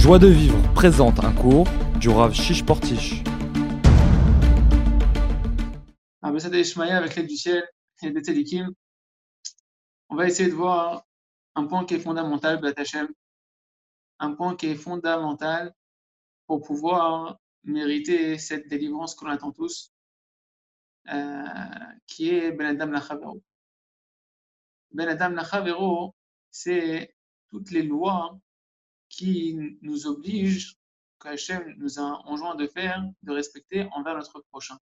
Joie de vivre présente un cours du Rav Shish Portish. avec l'aide du ciel et des on va essayer de voir un point qui est fondamental, Batachem, un point qui est fondamental pour pouvoir mériter cette délivrance qu'on attend tous, euh, qui est Ben Adam Lachavero. Ben Adam Lachavero, c'est toutes les lois qui nous obligent, qu'Hachem nous a enjoint de faire, de respecter envers notre prochain.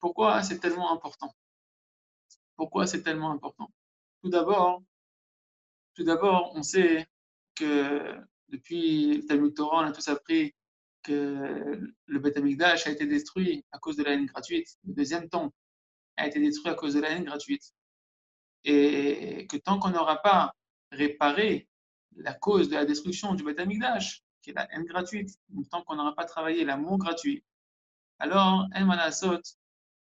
Pourquoi c'est tellement important? Pourquoi c'est tellement important? Tout d'abord, tout d'abord, on sait que depuis le Talmud Torah, on a tous appris que le Beth Amikdash a été détruit à cause de la haine gratuite. Le deuxième temple a été détruit à cause de la haine gratuite. Et que tant qu'on n'aura pas réparé la cause de la destruction du Beth Amikdash, qui est la haine gratuite, tant qu'on n'aura pas travaillé l'amour gratuit, alors,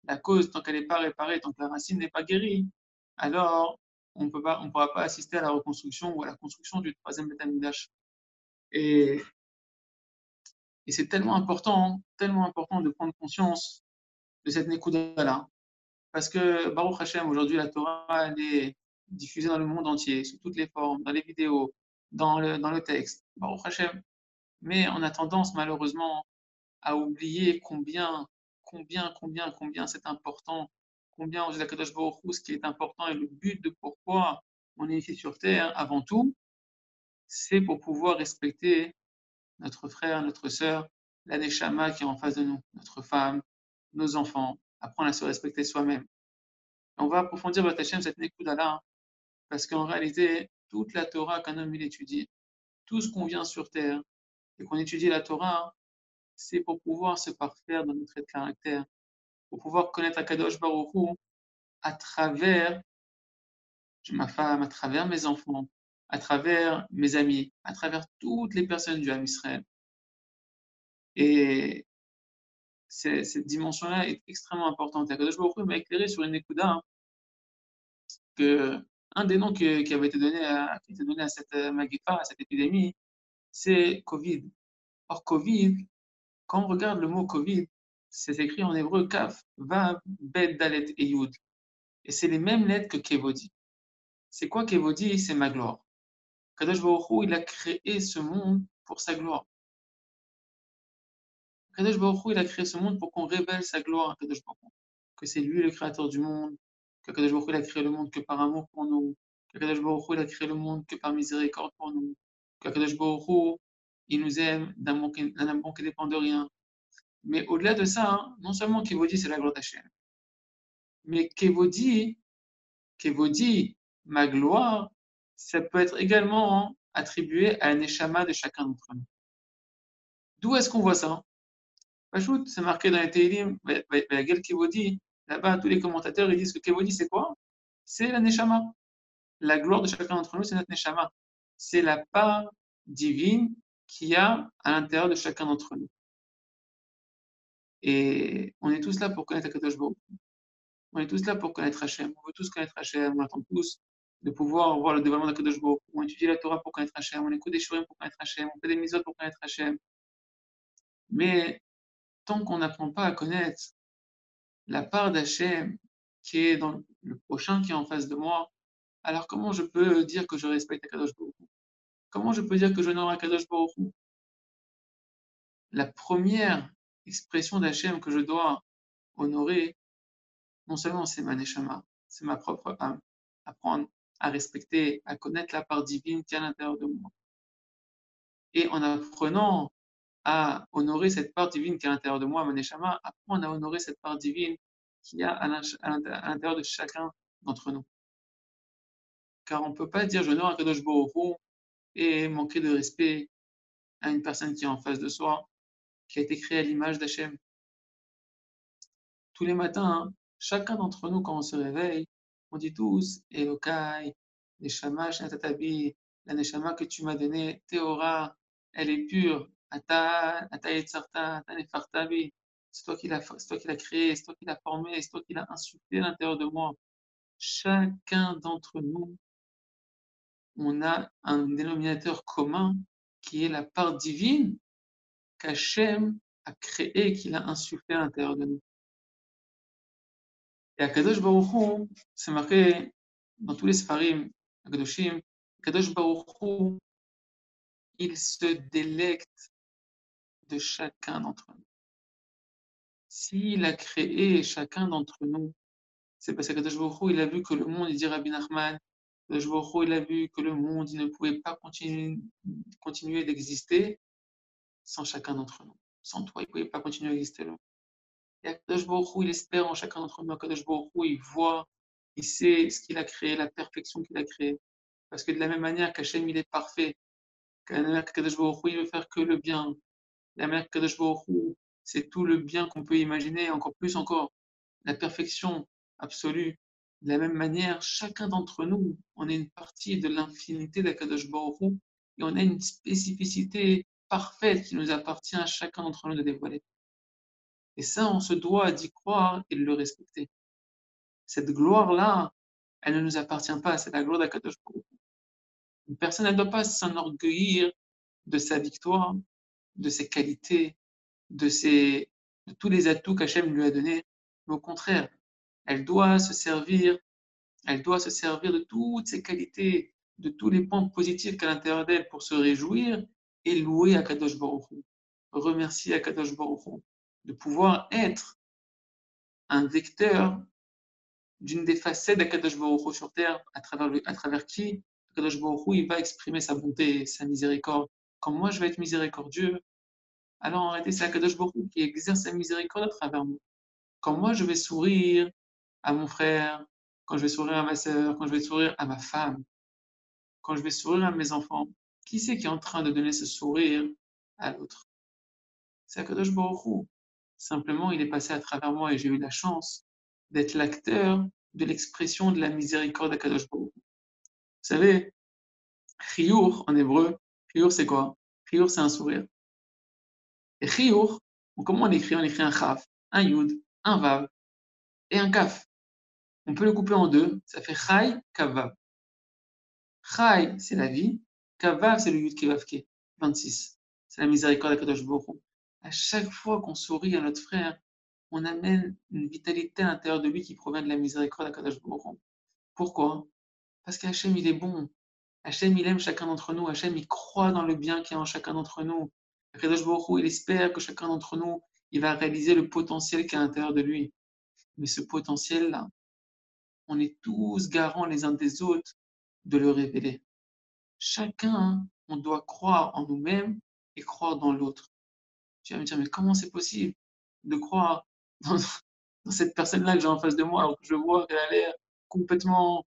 la cause, tant qu'elle n'est pas réparée, tant que la racine n'est pas guérie, alors on ne pourra pas assister à la reconstruction ou à la construction du troisième Beth Amikdash. Et, et c'est tellement important, tellement important de prendre conscience de cette Nekuda-là. Parce que Baruch Hashem, aujourd'hui, la Torah, elle est diffusée dans le monde entier, sous toutes les formes, dans les vidéos, dans le, dans le texte. Mais on a tendance, malheureusement, à oublier combien, combien, combien, combien c'est important, combien on dit la ce qui est important et le but de pourquoi on est ici sur Terre, avant tout, c'est pour pouvoir respecter notre frère, notre sœur, la Neshama qui est en face de nous, notre femme, nos enfants, apprendre à se respecter soi-même. On va approfondir votre cette Nekuda-là, parce qu'en réalité, toute la Torah qu'un homme il étudie, tout ce qu'on vient sur terre et qu'on étudie la Torah, c'est pour pouvoir se parfaire dans notre caractère, pour pouvoir connaître Akadosh Baruch Hu à travers ma femme, à travers mes enfants, à travers mes amis, à travers toutes les personnes du Ham Israël. Et cette dimension-là est extrêmement importante. Akadosh Baruch m'a éclairé sur une écoute que un des noms qui, avait été donné à, cette euh, magépa, à cette épidémie, c'est Covid. Or, Covid, quand on regarde le mot Covid, c'est écrit en hébreu Kaf, Vav, Bet, Dalet et Yud. Et c'est les mêmes lettres que Kevodi. C'est quoi Kevodi? C'est ma gloire. Kadosh Baruch il a créé ce monde pour sa gloire. Kadosh Baruch il a créé ce monde pour qu'on révèle sa gloire à Kadosh Baruch Que c'est lui le créateur du monde, que Kadosh Baruch a créé le monde que par amour pour nous, que Kadosh Baruch il a créé le monde que par miséricorde pour nous, que Kadosh Baruch il nous aime d'un amour qui dépend de rien. Mais au-delà de ça, hein, non seulement Kévodi, c'est la gloire d'Hachem, mais Kévodi, Kévodi, ma gloire, ça peut être également attribué à un échama de chacun d'entre nous. D'où est-ce qu'on voit ça? C'est marqué dans les la guerre Kévodi, Là-bas, tous les commentateurs ils disent que Kevodi, c'est quoi? C'est la Neshama. La gloire de chacun d'entre nous, c'est notre Neshama. C'est la part divine qu'il y a à l'intérieur de chacun d'entre nous. Et on est tous là pour connaître Akadosh Baruch. On est tous là pour connaître Hachem. On veut tous connaître Hachem. On attend tous de pouvoir voir le développement d'Akadosh Baruch. On étudie la Torah pour connaître Hachem. On écoute des shurim pour connaître Hachem. On fait des misotes pour connaître Hachem. Mais tant qu'on n'apprend pas à connaître la part d'Hachem qui est dans le prochain qui est en face de moi, alors comment je peux dire que je respecte Akadosh Baruch Comment je peux dire que je n'aurai Akadosh Baruch La première expression d'Hachem que je dois honorer, non seulement c'est ma neshama, c'est ma propre âme, apprendre à respecter, à connaître la part divine qui est à l'intérieur de moi. Et en apprenant à honorer cette part divine qui est à l'intérieur de moi, Maneshama, apprendre à honorer cette part divine qui y a à l'intérieur de chacun d'entre nous. Car on ne peut pas dire je honore un Kadosh Baruch et manquer de respect à une personne qui est en face de soi, qui a été créée à l'image d'Hachem. Tous les matins, chacun d'entre nous, quand on se réveille, on dit tous Elokai, Neshama Shatatabi, la Neshama que tu m'as donnée, Théora, elle est pure, c'est toi qui l'as créé, c'est toi qui l'as formé, c'est toi qui l'as insufflé à l'intérieur de moi. Chacun d'entre nous, on a un dénominateur commun qui est la part divine qu'Hachem a créée, qu'il a insufflée à l'intérieur de nous. Et à Kadosh Baruch c'est marqué dans tous les Sfarim, Kadoshim, Kadosh Baruch il se délecte de chacun d'entre nous. S'il a créé chacun d'entre nous, c'est parce que Baruch il a vu que le monde, il dit Rabbi Nachman, Baruch il a vu que le monde, ne pouvait pas continuer, continuer d'exister sans chacun d'entre nous. Sans toi, il ne pouvait pas continuer à exister. Là. Et il espère en chacun d'entre nous. Akadosh il voit, il sait ce qu'il a créé, la perfection qu'il a créée. Parce que de la même manière qu'Hachem, il est parfait, qu'Akadosh il veut faire que le bien, la qu'Akadosh Baruch c'est tout le bien qu'on peut imaginer, encore plus encore, la perfection absolue. De la même manière, chacun d'entre nous, on est une partie de l'infinité d'Akadosh Baruch et on a une spécificité parfaite qui nous appartient à chacun d'entre nous de dévoiler. Et ça, on se doit d'y croire et de le respecter. Cette gloire-là, elle ne nous appartient pas, c'est la gloire d'Akadosh Baruch Une personne, ne doit pas s'enorgueillir de sa victoire, de ses qualités, de, ses, de tous les atouts qu'Hachem lui a donnés, mais au contraire, elle doit se servir, elle doit se servir de toutes ses qualités, de tous les points positifs qu'à l'intérieur d'elle pour se réjouir et louer Akadosh Baruch remercier Akadosh Baruch de pouvoir être un vecteur d'une des facettes d'Akadosh Baruch sur terre, à travers, à travers qui Akadosh Baruch il va exprimer sa bonté, sa miséricorde. Quand moi je vais être miséricordieux, alors en réalité c'est Akadosh Baruch qui exerce sa miséricorde à travers moi. Quand moi je vais sourire à mon frère, quand je vais sourire à ma sœur, quand je vais sourire à ma femme, quand je vais sourire à mes enfants, qui c'est qui est en train de donner ce sourire à l'autre? C'est Akadosh Baruch Simplement, il est passé à travers moi et j'ai eu la chance d'être l'acteur de l'expression de la miséricorde d'Akadosh Baruch Vous savez, Chiyur en hébreu, Chiyur c'est quoi? Chiyur c'est un sourire. Et Chiyur, comment on écrit? On écrit un Chaf, un Yud, un Vav et un Kaf. On peut le couper en deux, ça fait Chai, Kavav. Chai, c'est la vie, Kavav, c'est le Yud Kevavke, 26. C'est la miséricorde d'Akadosh Baruch à chaque fois qu'on sourit à notre frère, on amène une vitalité à l'intérieur de lui qui provient de la miséricorde d'Akadosh Baruch Pourquoi? Parce qu'Hachem, il est bon. Hachem, il aime chacun d'entre nous. Hachem, il croit dans le bien qu'il y a en chacun d'entre nous. Il espère que chacun d'entre nous, il va réaliser le potentiel qu'il y a à l'intérieur de lui. Mais ce potentiel-là, on est tous garants les uns des autres de le révéler. Chacun, on doit croire en nous-mêmes et croire dans l'autre. Tu vas me dire, mais comment c'est possible de croire dans, cette personne-là que j'ai en face de moi alors que je vois qu'elle a l'air complètement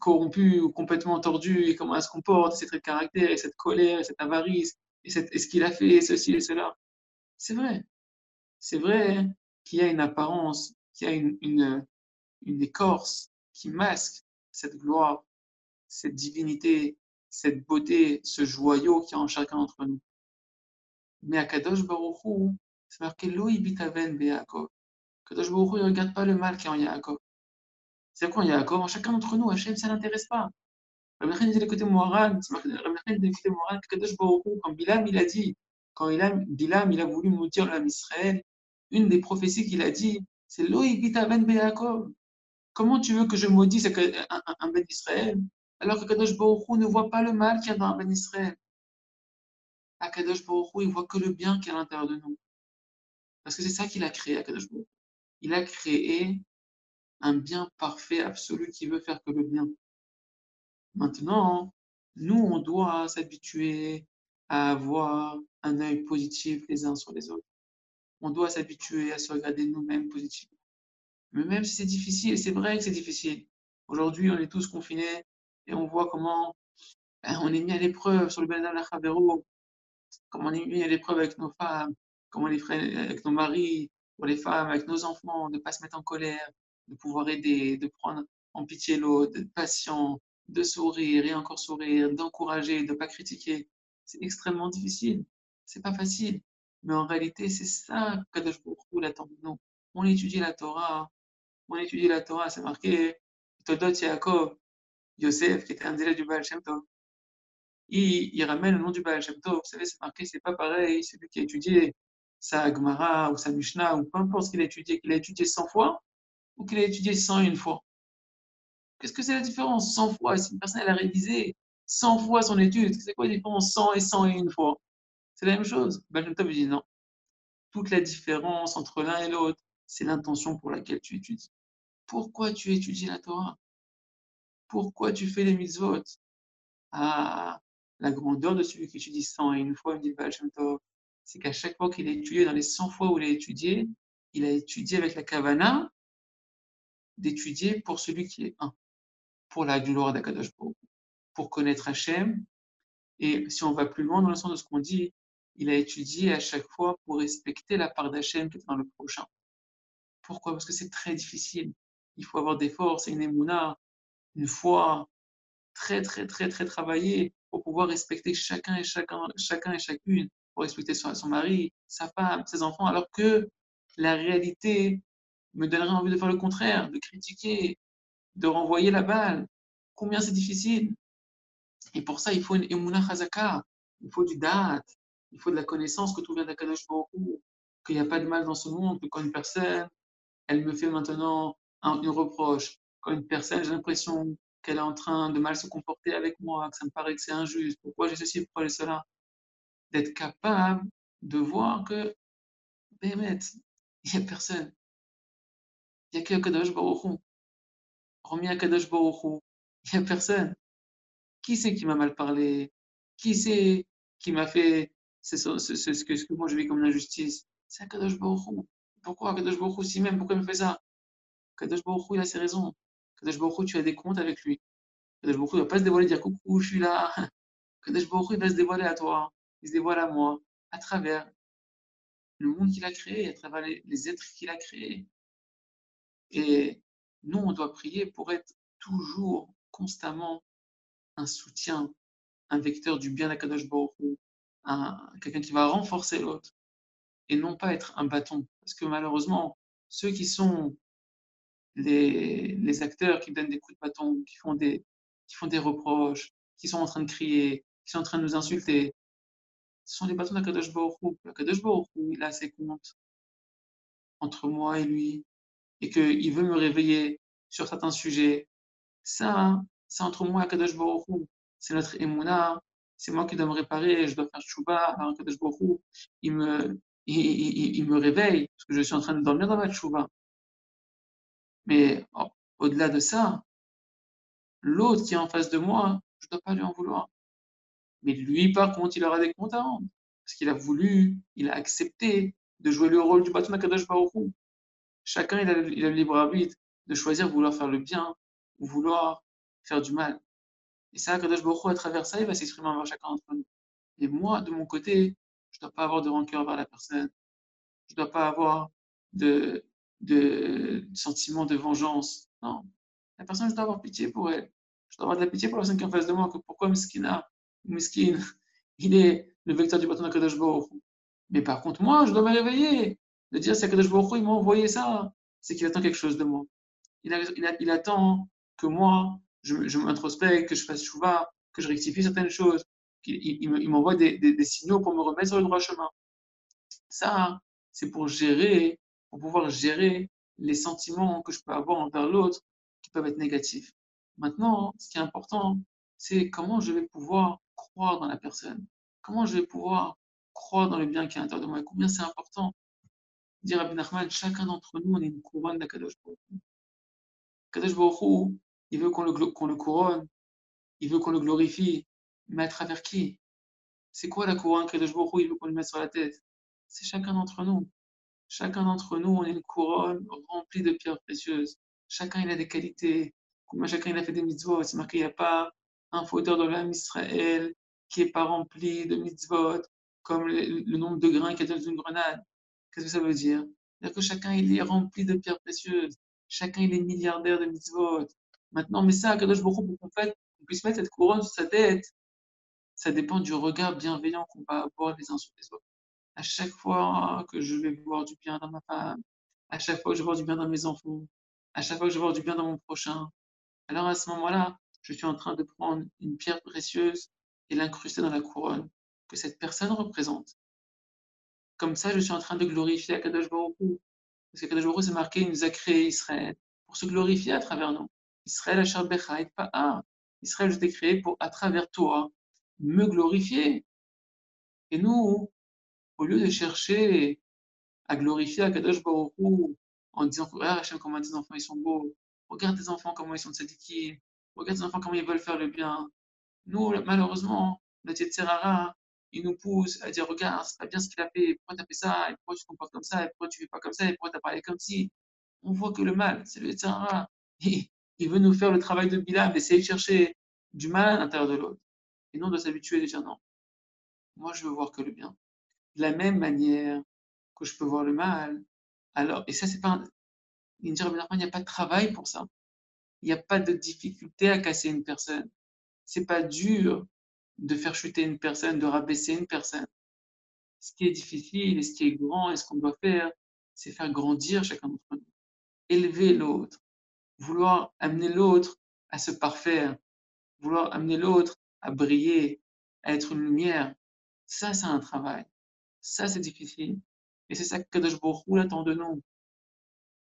corrompue ou complètement tordue et comment elle se comporte, ses traits de caractère, et cette colère, et cette avarice, et, ce qu'il a fait, ceci et cela. C'est vrai. C'est vrai qu'il y a une apparence, qu'il y a une, écorce qui masque cette gloire, cette divinité, cette beauté, ce joyau qu'il y a en chacun d'entre nous. Mais à Kadosh Baruchou, c'est marqué Lo ibitaven be'Yaakov. Kadosh Baruchou, il ne regarde pas le mal qui est en Yaakov. C'est en Yaakov chacun d'entre nous, Hachem, ça l'intéresse pas. Rabbi l'écouter Moharan, c'est marqué Rabbi Moharan, Kadosh Baruchou, quand Bilam, il a dit, quand il a, Bilam, il a voulu maudire l'âme Israël, une des prophéties qu'il a dit, c'est Lo ibitaven be'Yaakov. Comment tu veux que je maudisse un, un, un Ben Israël alors que Kadosh Baruch ne voit pas le mal qu'il y a dans un Ben Israël? Akadosh Baruch il voit que le bien qui est à l'intérieur de nous. Parce que c'est ça qu'il a créé, Akadosh Baruch Il a créé un bien parfait, absolu, qui veut faire que le bien. Maintenant, nous, on doit s'habituer à avoir un œil positif les uns sur les autres. On doit s'habituer à se regarder nous-mêmes positivement. Mais même si c'est difficile, c'est vrai que c'est difficile. Aujourd'hui, on est tous confinés et on voit comment ben, on est mis à l'épreuve sur le Ben Chavero comment on est mis à l'épreuve avec nos femmes, comment avec nos maris, pour les femmes, avec nos enfants, de ne pas se mettre en colère, de pouvoir aider, de prendre en pitié l'autre, d'être patient, de sourire et encore sourire, d'encourager, de ne pas critiquer. C'est extrêmement difficile. C'est pas facile. Mais en réalité, c'est ça Kadosh Baruch attend de nous. On étudie la Torah. On étudie la Torah. C'est marqué Todot Yaakov, Yosef, qui était un élève du Baal Shem Tov. il, il ramène le nom du Baal Shem Tov. Vous savez, c'est marqué, c'est pas pareil, celui qui a étudié sa Gemara ou sa Mishnah ou peu importe ce qu'il a étudié, qu'il a étudié 100 fois ou qu'il a étudié 101 fois. Qu'est-ce que c'est la différence 100 fois? Si une personne a révisé 100 fois son étude, c'est quoi la différence 100 et 101 fois? C'est la même chose. Shem Tov dit non. Toute la différence entre l'un et l'autre, c'est l'intention pour laquelle tu étudies. Pourquoi tu étudies la Torah? Pourquoi tu fais les mitzvot? Ah, la grandeur de celui qui étudie 100 et une fois, me dit Tov, c'est qu'à chaque fois qu'il a étudié, dans les 100 fois où il a étudié, il a étudié avec la kavana d'étudier pour celui qui est un, pour la gloire d'Akadosh pour connaître Hachem. Et si on va plus loin dans le sens de ce qu'on dit, il a étudié à chaque fois pour respecter la part d'Hachem qui est dans le prochain. Pourquoi? Parce que c'est très difficile. Il faut avoir des forces et une émouna, une foi très, très, très, très travaillée pour pouvoir respecter chacun et chacun, chacun et chacune, pour respecter son, son mari, sa femme, ses enfants, alors que la réalité me donnerait envie de faire le contraire, de critiquer, de renvoyer la balle. Combien c'est difficile. Et pour ça, il faut une emuna chazaka, il faut du date, il faut de la connaissance que tout vient d'Akadosh Baruch qu'il n'y a pas de mal dans ce monde, que quand une personne, elle me fait maintenant un, une reproche, quand une personne, j'ai l'impression qu'elle est en train de mal se comporter avec moi, que ça me paraît que c'est injuste, pourquoi j'ai ceci, pourquoi j'ai cela, d'être capable de voir que, Bémet, il n'y a personne. N'y a que Kadosh Baruch Hu. Remis à Kadosh Baruch il n'y a personne. Qui c'est qui m'a mal parlé? Qui c'est qui m'a fait ce, que, moi je vis comme une injustice? C'est Kadosh Baruch Hu. Pourquoi Kadosh Baruch Hu si même? Pourquoi il me fait ça? Kadosh Baruch Hu, il a ses raisons. Kadosh Baruch Hu, tu as des comptes avec lui. Kadosh Baruch Hu, il ne va pas se dévoiler, dire coucou, je suis là. Kadosh Baruch Hu, il va se dévoiler à toi. Il se dévoile à moi, à travers le monde qu'il a créé, à travers les êtres qu'il a créés. Et nous, on doit prier pour être toujours, constamment, un soutien, un vecteur du bien d'Akadosh Baruch quelqu'un qui va renforcer l'autre, et non pas être un bâton. Parce que malheureusement, ceux qui sont les, acteurs qui donnent des coups de bâton, qui font des, reproches, qui sont en train de crier, qui sont en train de nous insulter, ce sont les bâtons d'Akadosh Baruch Hu. Akadosh Baruch il a ses comptes entre moi et lui, et qu'il veut me réveiller sur certains sujets. Ça, c'est entre moi et Akadosh Baruch Hu. C'est notre émouna. C'est moi qui dois me réparer, je dois faire chouba. Alors Akadosh Baruch Hu, il me, il, me réveille, parce que je suis en train de dormir dans ma chouba. Mais oh, au-delà de ça, l'autre qui est en face de moi, je ne dois pas lui en vouloir. Mais lui, par contre, il aura des comptes à rendre. Parce qu'il a voulu, il a accepté de jouer le rôle du bâton d'Akadosh Baruch Hu. Chacun, il a, le libre arbitre de choisir vouloir faire le bien ou vouloir faire du mal. Et ça, Akadosh Baruch à travers ça, il va s'exprimer envers chacun d'entre nous. Et moi, de mon côté, je ne dois pas avoir de rancœur vers la personne. Je ne dois pas avoir de, de, de sentiment de vengeance. Non. La personne, je dois avoir pitié pour elle. Je dois avoir de la pitié pour la personne qui est en face de moi. Que pourquoi Miskina Miskin, il est le vecteur du bâton d'Akadosh Baruch Mais par contre, moi, je dois me réveiller, de dire c'est Akadosh Baruch il m'a envoyé ça, c'est qu'il attend quelque chose de moi. Il, attend que moi, je, je m'introspecte, que je fasse chouva, que je rectifie certaines choses, qu'il il, m'envoie des, des, des, signaux pour me remettre sur le droit chemin. Ça, c'est pour gérer, pour pouvoir gérer les sentiments que je peux avoir envers l'autre qui peuvent être négatifs. Maintenant, ce qui est important, c'est comment je vais pouvoir croire dans la personne Comment je vais pouvoir croire dans le bien qui est à l'intérieur de moi Combien c'est important Dire Rabbi Nachman, chacun d'entre nous, on est une couronne d'Akadosh Baruch Kadosh Baruch il veut qu'on le, qu'on le couronne, il veut qu'on le glorifie, mais à travers qui? C'est quoi la couronne Kadosh Baruch il veut qu'on le mette sur la tête? C'est chacun d'entre nous. Chacun d'entre nous, on est une couronne remplie de pierres précieuses. Chacun, il a des qualités. Chacun, il a fait des mitzvot. C'est marqué, il n'y a pas un fauteur de l'âme Israël qui n'est pas rempli de mitzvot, comme le, le nombre de grains qu'il y a dans une grenade. Qu'est-ce que ça veut dire? C'est-à-dire que chacun, il est rempli de pierres précieuses. Chacun, il est milliardaire de mitzvot. Maintenant, mais ça, Kadosh Baruch pour qu'on qu'on puisse mettre cette couronne sur sa tête, ça dépend du regard bienveillant qu'on va avoir les uns sur les autres. À chaque fois que je vais voir du bien dans ma femme, à chaque fois que je vais voir du bien dans mes enfants, à chaque fois que je vais voir du bien dans mon prochain, alors à ce moment-là, je suis en train de prendre une pierre précieuse et l'incruster dans la couronne que cette personne représente. Comme ça, je suis en train de glorifier Akadosh Baruch Parce qu'Akadosh Baruch c'est marqué, il nous a créé Israël pour se glorifier à travers nous. Israël, Achar pas ah. Israël, je t'ai créé pour, à travers toi, me glorifier. Et nous, au lieu de chercher à glorifier Akadosh Baruch en disant, regarde Hachem, comment tes enfants ils sont beaux, regarde tes enfants comment ils sont tzadiki, regarde tes enfants comment ils veulent faire le bien. Nous, malheureusement, notre Yetzerara, il nous pousse à dire Regarde, c'est pas bien ce qu'il a fait, pourquoi tu as fait ça, et pourquoi tu te comportes comme ça, et pourquoi tu fais pas comme ça, et pourquoi tu as parlé comme si. On voit que le mal, c'est le Yetzirara. Il veut nous faire le travail de Bilam, d'essayer de chercher du mal à l'intérieur de l'autre. Et non de s'habituer à dire non. Moi, je veux voir que le bien. De la même manière que je peux voir le mal, alors, et ça, c'est pas. Il n'y a pas de travail pour ça. Il n'y a pas de difficulté à casser une personne. C'est pas dur de faire chuter une personne, de rabaisser une personne. Ce qui est difficile et ce qui est grand et ce qu'on doit faire, c'est faire grandir chacun d'entre nous. Élever l'autre. Vouloir amener l'autre à se parfaire. Vouloir amener l'autre à briller, à être une lumière. Ça, c'est un travail. Ça, c'est difficile. Et c'est ça que Kadosh attend de nous.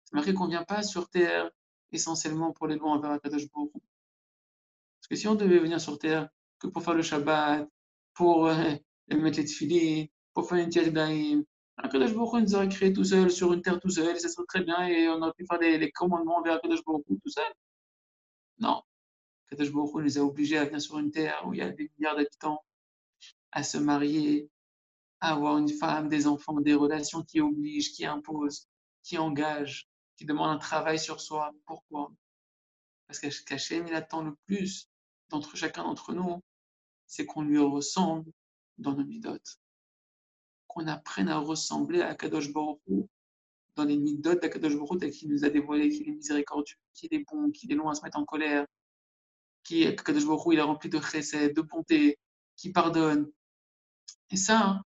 C'est marqué qu'on ne vient pas sur terre essentiellement pour les lois envers Kadosh Baruch Parce que si on devait venir sur terre pour faire le Shabbat, pour euh, mettre les tefillin, pour faire une tiède d'Aïm. Akadosh Baruch nous aurait créé tout seul, sur une terre tout seul, et ça serait très bien, et on aurait pu faire les, commandements vers Akadosh Baruch tout seul. Non. Akadosh Baruch nous a obligés à venir sur une terre où il y a des milliards d'habitants, à se marier, à avoir une femme, des enfants, des relations qui obligent, qui imposent, qui engagent, qui demandent un travail sur soi. Pourquoi? Parce qu'Hachem, il attend le plus d'entre chacun d'entre nous, c'est qu'on lui ressemble dans nos midotes. Qu'on apprenne à ressembler à Kadosh Baruch dans les midotes d'Akadosh Baruch qui nous a dévoilé qu'il est miséricordieux, qu'il est bon, qu'il est loin à se mettre en colère, qui Kadosh il est rempli de chesed, de bonté, qui pardonne. Et ça,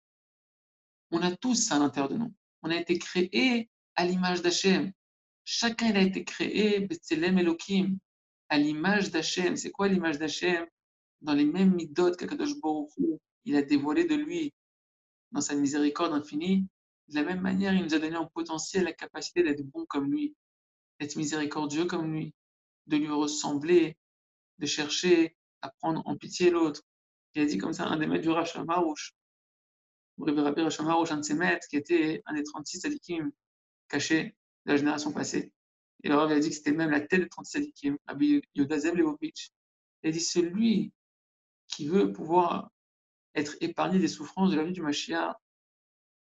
on a tous ça à l'intérieur de nous. On a été créé à l'image d'Hachem. Chacun a été créé, Betzelem Elohim, à l'image d'Hachem. C'est quoi l'image d'Hachem? Dans les mêmes midot qu'Akadosh Baruch il a dévoilé de lui dans sa miséricorde infinie. De la même manière, il nous a donné en potentiel la capacité d'être bon comme lui, d'être miséricordieux comme lui, de lui ressembler, de chercher à prendre en pitié l'autre. Il a dit comme ça un des maîtres du Rav Shamarouch, Rabbi Shamarouch, un de ses maîtres, qui était un des 36 sadikim cachés de la génération passée. Et le Rav a dit que c'était même la tête de 30 sadikim, Rabbi Yodazev Levovitch. Il a dit celui qui veut pouvoir être épargné des souffrances de la vie du Mashiach,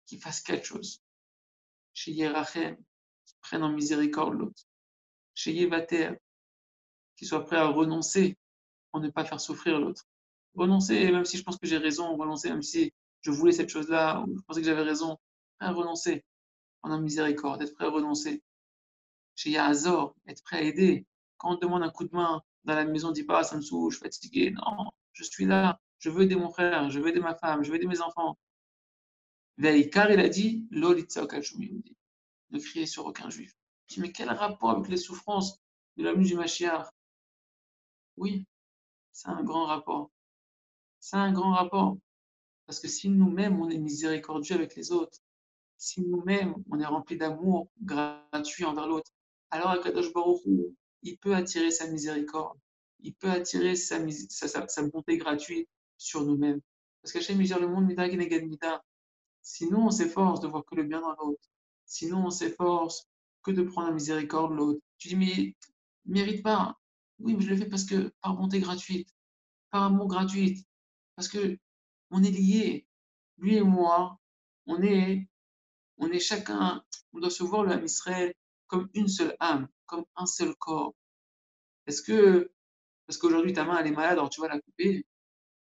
qui fasse quelque chose. Chez Yerachem, qui prenne en miséricorde l'autre. Chez Yevater, qui soit prêt à renoncer pour ne pas faire souffrir l'autre. Renoncer, même si je pense que j'ai raison, renoncer, même si je voulais cette chose-là, ou je pensais que j'avais raison, à renoncer, en miséricorde, être prêt à renoncer chez Yazor, être prêt à aider. Quand on demande un coup de main dans la maison, on dit pas, ça me saoule, je suis fatigué. Non, je suis là, je veux aider mon frère, je veux aider ma femme, je veux aider mes enfants. Car il a dit, ne crier sur aucun juif. Je dis, mais quel rapport avec les souffrances de la du Mashiach? Oui, c'est un grand rapport. C'est un grand rapport. Parce que si nous-mêmes, on est miséricordieux avec les autres, si nous-mêmes, on est rempli d'amour gratuit envers l'autre, alors Akadosh Baruch il peut attirer sa miséricorde, il peut attirer sa, sa, bonté gratuite sur nous-mêmes. Parce qu'Hachem mesure le monde mida mida. Sinon, on s'efforce de voir que le bien dans l'autre. Sinon, on s'efforce que de prendre la miséricorde de l'autre. Tu dis, mais mérite pas. Oui, mais je le fais parce que par bonté gratuite, par amour gratuit, parce que on est liés. Lui et moi, on est, on est chacun, on doit se voir le Israël comme une seule âme, comme un seul corps. Est-ce que, parce qu'aujourd'hui ta main elle est malade, alors tu vas la couper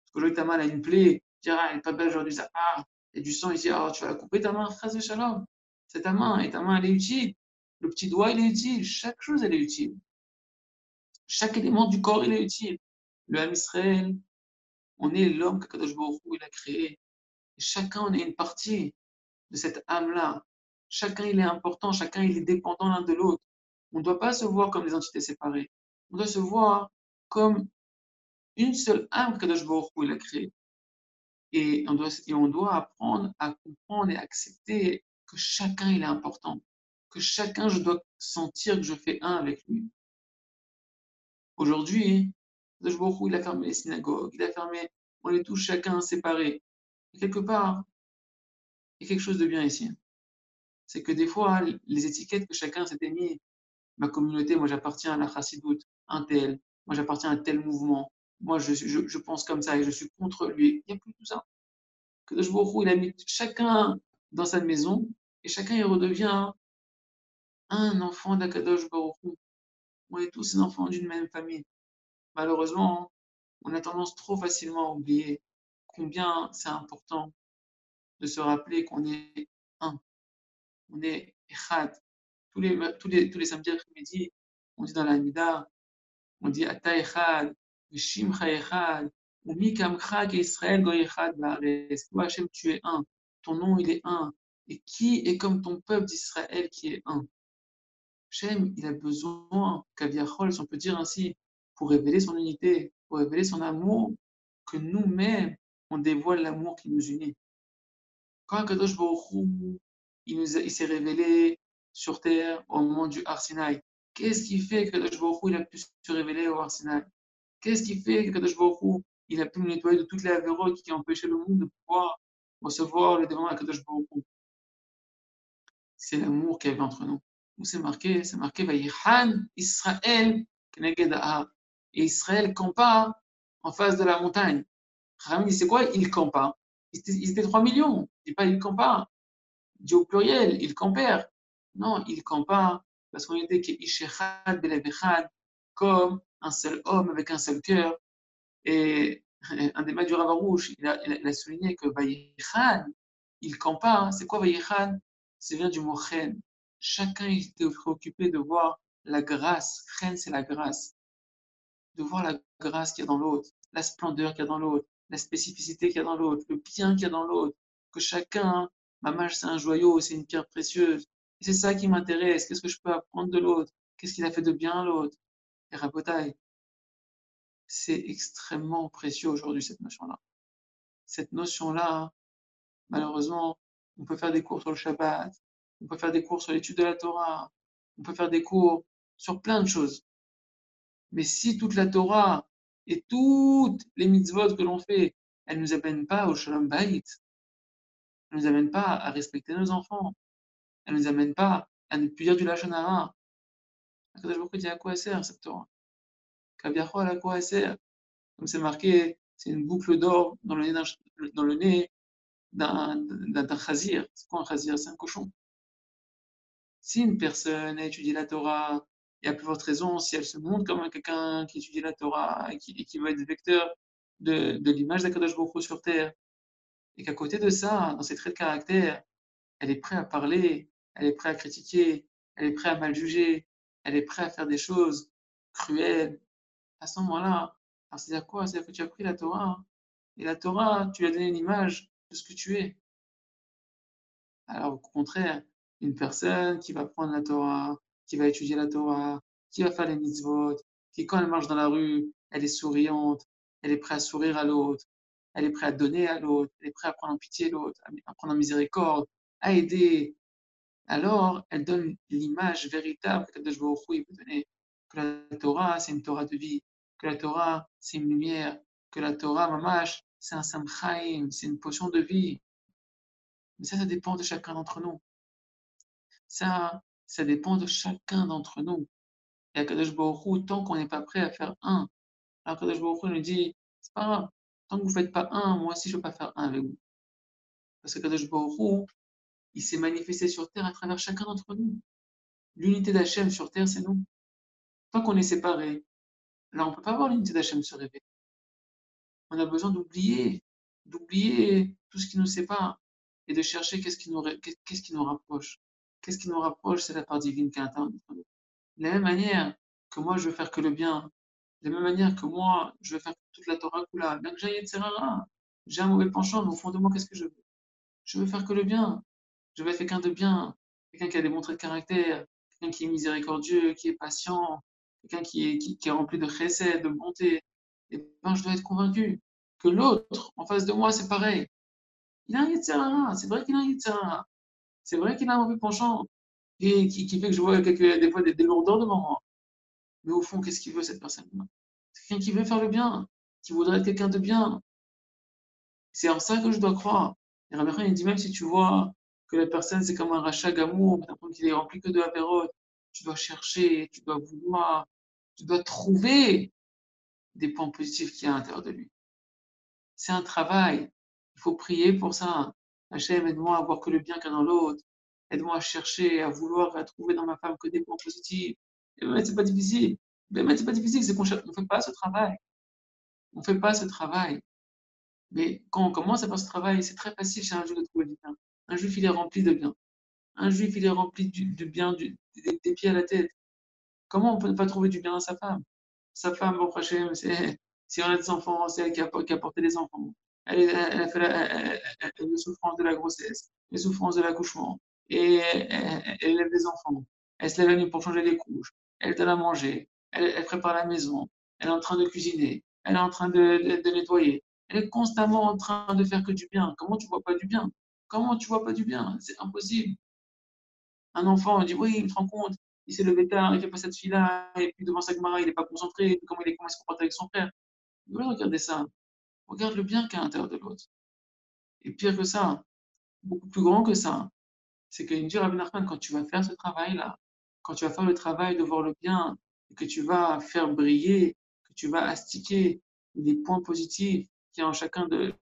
Parce qu'aujourd'hui ta main elle a une plaie, tu dis, ah, elle n'est pas belle aujourd'hui, ça, ah, il y a du sang ici, alors tu vas la couper ta main, frère de shalom. C'est ta main, et ta main elle est utile. Le petit doigt il est utile, chaque chose elle est utile. Chaque élément du corps il est utile. Le âme Israël, on est l'homme que Kadosh Baruch il a créé. Chacun on est une partie de cette âme-là. Chacun, il est important, chacun, il est dépendant l'un de l'autre. On ne doit pas se voir comme des entités séparées. On doit se voir comme une seule âme que Kadosh Baruch il a créée. Et on, doit, et on doit apprendre à comprendre et accepter que chacun il est important, que chacun je dois sentir que je fais un avec lui. Aujourd'hui, Kadosh Baruch il a fermé les synagogues, il a fermé, on est tous chacun séparés. Et quelque part, il y a quelque chose de bien ici. C'est que des fois, les étiquettes que chacun s'était mis, ma communauté, moi j'appartiens à la chassidoute, un tel, moi j'appartiens à tel mouvement, moi je, pense comme ça et je suis contre lui. Il n'y a plus tout ça. Que il a mis chacun dans sa maison et chacun il redevient un enfant d'Akadosh Baruch On est tous des enfants d'une même famille. Malheureusement, on a tendance trop facilement à oublier combien c'est important de se rappeler qu'on est un. On est Echad. Tous les, tous samedis après-midi, on dit dans la Mida, on dit Ata Echad, Vishimcha Echad, ou Mikamcha Israël Go Echad Toi, Hachem, tu es un. Ton nom, il est un. Et qui est comme ton peuple d'Israël qui est un? Hachem, il a besoin, Kaviachol, si on peut dire ainsi, pour révéler son unité, pour révéler son amour, que nous-mêmes, on dévoile l'amour qui nous unit. Quand Kadosh Baruch il, il s'est révélé sur terre au moment du Arsinaï, qu'est-ce qui fait que Kadosh Baruch il a pu se révéler au Arsinaï Qu'est-ce qui fait que Kadosh Baruch il a pu nous nettoyer de toutes les avérotes qui empêchaient le monde de pouvoir recevoir le dévoilement de Kadosh Baruch C'est l'amour qu'il y avait entre nous. Où c'est marqué? C'est marqué Vayihan Israël Et Israël campa en face de la montagne. Raham dit c'est quoi? Il campa ils étaient 3 millions. Il dit pas il campa. Il dit au pluriel, il campèrent. Non, il campa parce qu'on était comme un seul homme avec un seul cœur. Et un des maîtres du Ravarouche, il a, il a souligné que Vaïchan, il campa. C'est quoi Vaïchan C'est vient du mot chen. Chacun était préoccupé de voir la grâce. Chen, c'est la grâce. De voir la grâce qu'il y a dans l'autre, la splendeur qu'il y a dans l'autre, la spécificité qu'il y a dans l'autre, le bien qu'il y a dans l'autre, que chacun, ma mâche c'est un joyau, c'est une pierre précieuse. C'est ça qui m'intéresse. Qu'est-ce que je peux apprendre de l'autre? Qu'est-ce qu'il a fait de bien l'autre? Et Rabotai, c'est extrêmement précieux aujourd'hui cette notion-là. Cette notion-là, malheureusement, on peut faire des cours sur le Shabbat, on peut faire des cours sur l'étude de la Torah, on peut faire des cours sur plein de choses. Mais si toute la Torah et toutes les mitzvot que l'on fait, elles ne nous amènent pas au shalom bayit. Elles ne nous amènent pas à respecter nos enfants. Elles ne nous amènent pas à ne plus dire du lachon hara. je dit à quoi elle sert cette Torah à quoi elle sert Comme c'est marqué, c'est une boucle d'or dans le nez d'un chazir. C'est quoi un chazir? C'est un cochon. Si une personne a étudié la Torah, et à plus forte raison si elle se montre comme quelqu'un qui étudie la Torah et qui, et qui veut être vecteur de, de l'image d'Akadosh Baruch sur terre. Et qu'à côté de ça, dans ses traits de caractère, elle est prête à parler, elle est prête à critiquer, elle est prête à mal juger, elle est prête à faire des choses cruelles. À ce moment-là, c'est-à-dire quoi? C'est-à-dire que tu as pris la Torah et la Torah, tu lui as donné une image de ce que tu es. Alors au contraire, une personne qui va prendre la Torah, qui va étudier la Torah, qui va faire les mitzvot, qui quand elle marche dans la rue, elle est souriante, elle est prête à sourire à l'autre, elle est prête à donner à l'autre, elle est prête à prendre en pitié l'autre, à prendre en miséricorde, à aider. Alors, elle donne l'image véritable que Kadosh veut donner. Que la Torah, c'est une Torah de vie. Que la Torah, c'est une lumière. Que la Torah, mamash, c'est un samchaim, c'est une potion de vie. Mais ça, ça dépend de chacun d'entre nous. Ça, ça dépend de chacun d'entre nous. Et à Baruch tant qu'on n'est pas prêt à faire un, alors Kadosh Baruch nous dit, c'est pas grave, tant que vous ne faites pas un, moi aussi je ne veux pas faire un avec vous. Parce que Kadosh Baruch il s'est manifesté sur terre à travers chacun d'entre nous. L'unité d'Hachem sur terre, c'est nous. Tant qu'on est séparés, là on ne peut pas voir l'unité d'Hachem se révéler. On a besoin d'oublier, d'oublier tout ce qui nous sépare et de chercher qu'est-ce qui nous, rapproche. Qu'est-ce qui nous rapproche C'est la part divine qui est interne De la même manière que moi, je veux faire que le bien, de la même manière que moi, je veux faire toute la Torah Kula, bien que rare, j'ai un mauvais penchant, mais au fond de moi, qu'est-ce que je veux? Je veux faire que le bien. Je veux être quelqu'un de bien, quelqu'un qui a des bons traits de caractère, quelqu'un qui est miséricordieux, qui est patient, quelqu'un qui est, rempli de chesed, de bonté. eh ben, je dois être convaincu que l'autre en face de moi, c'est pareil. Il a un Yitzhara, c'est vrai qu'il a un Yitzhara. C'est vrai qu'il a un mauvais penchant et qui, fait que je vois quelques, des fois des, des lourdeurs devant moi. Mais au fond, qu'est-ce qu'il veut cette personne-là C'est quelqu'un qui veut faire le bien, qui voudrait être quelqu'un de bien. C'est en ça que je dois croire. Et Rabbi il dit même si tu vois que la personne c'est comme un rachat d'amour, qu'il est rempli que de la tu dois chercher, tu dois vouloir, tu dois trouver des points positifs qu'il y a à l'intérieur de lui. C'est un travail. Il faut prier pour ça. Hachem, aide-moi à voir que le bien qu'il y a dans l'autre. Aide-moi à chercher, à vouloir, à trouver dans ma femme que des points positifs. Et même, c'est pas difficile. Mais c'est pas difficile, c'est qu'on ne fait pas ce travail. On ne fait pas ce travail. Mais quand on commence à faire ce travail, c'est très facile chez un juif de trouver du bien. Un juif, il est rempli de bien. Un juif, il est rempli de bien du, des, pieds à la tête. Comment on peut ne pas trouver du bien à sa femme? Sa femme, bon, prochain, si on a des enfants, c'est elle qui a, porté les enfants. Elle, a fait les souffrances de la grossesse, les souffrances de l'accouchement. Et elle, élève des enfants. Elle se lève la nuit pour changer les couches. Elle donne à manger. Elle, prépare la maison. Elle est en train de cuisiner. Elle est en train de, de nettoyer. Elle est constamment en train de faire que du bien. Comment tu vois pas du bien? Comment tu vois pas du bien? C'est impossible. Un enfant, on dit oui, il te rend compte, il s'est levé tard, il fait pas cette fille-là, et puis devant sa camarade, il n'est pas concentré, comment il, est, comment il se comporte avec son frère. Vous regarder ça. Regarde le bien qu'il y a à l'intérieur de l'autre. Et pire que ça, beaucoup plus grand que ça, c'est qu'il dit Rabbi Nachman, quand tu vas faire ce travail-là, quand tu vas faire le travail de voir le bien, et que tu vas faire briller, que tu vas astiquer les points positifs, qui en chacun de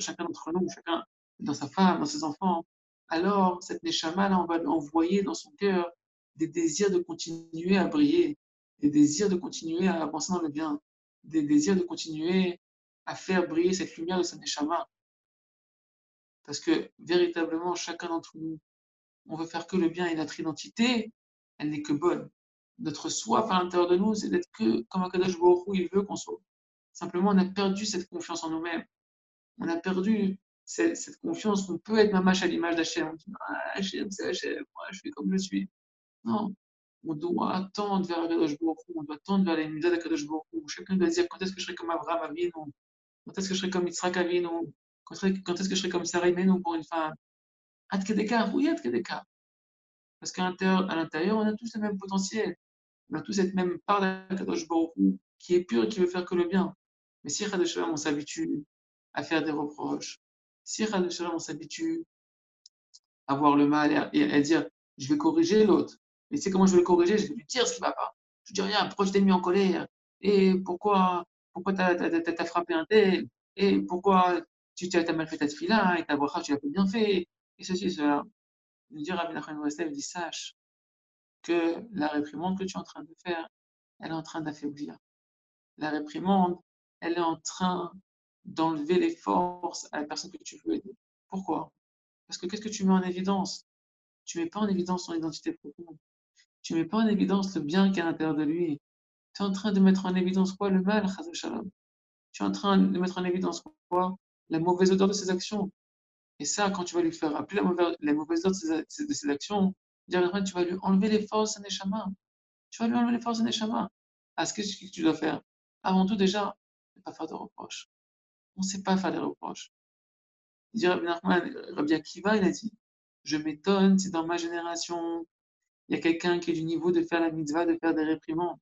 chacun d'entre nous, chacun dans sa femme, dans ses enfants, alors cette neshama-là, on va envoyer dans son cœur des désirs de continuer à briller, des désirs de continuer à avancer dans le bien, des désirs de continuer à faire briller cette lumière de sa neshama. Parce que véritablement, chacun d'entre nous, on veut faire que le bien et notre identité, elle n'est que bonne. Notre soif à l'intérieur de nous, c'est d'être que comme Akadosh Baruch il veut qu'on soit. Simplement, on a perdu cette confiance en nous-mêmes. On a perdu cette, confiance qu'on peut être mamache à l'image d'Hachem. On ah, Hachem, c'est Hachem, moi, je fais comme je suis. Non. On doit tendre vers Akadosh Baruch on doit tendre vers les de d'Akadosh Baruch Chacun doit dire, quand est-ce que je serai comme Abraham Avinu? Quand est-ce que je serai comme Yitzhak Avinu? Quand est-ce que je serai comme Sarah Imenu pour une femme Ad Kedeka, oui, Ad Kedeka. Parce qu'à l'intérieur, on a tous le même potentiel. On a tous cette même part d'Akadosh Baruch qui est pure et qui veut faire que le bien. Mais si on s'habitue à faire des reproches, si on s'habitue à voir le mal et à, dire je vais corriger l'autre, mais c'est comment je vais le corriger Je vais lui dire ce qui ne va pas. Je lui dis rien, pourquoi je t'ai mis en colère? Et pourquoi pourquoi tu as, frappé un tel? Et pourquoi tu as mal fait ta fille-là Et ta bracha, tu l'as bien fait? Et ceci, cela. Il dit Rabbi Nachman il dit sache que la réprimande que tu es en train de faire, elle est en train d'affaiblir. La réprimande, elle est en train d'enlever les forces à la personne que tu veux aider. Pourquoi? Parce que qu'est-ce que tu mets en évidence? Tu ne mets pas en évidence son identité profonde. Tu ne mets pas en évidence le bien qui est à l'intérieur de lui. Tu es en train de mettre en évidence quoi? Le mal. Tu es en train de mettre en évidence quoi? La mauvaise odeur de ses actions. Et ça, quand tu vas lui faire rappeler la mauvaise, la mauvaise odeur de ses, de ses actions, tu vas lui enlever les forces à Neshama. Tu vas lui enlever les forces à Neshama. Ah, ce que tu dois faire Avant tout, déjà, ne pas faire de reproches. On ne sait pas faire des reproches. Il dit Rabbi Akiva, il a dit Je m'étonne si dans ma génération, il y a quelqu'un qui est du niveau de faire la mitzvah, de faire des réprimandes.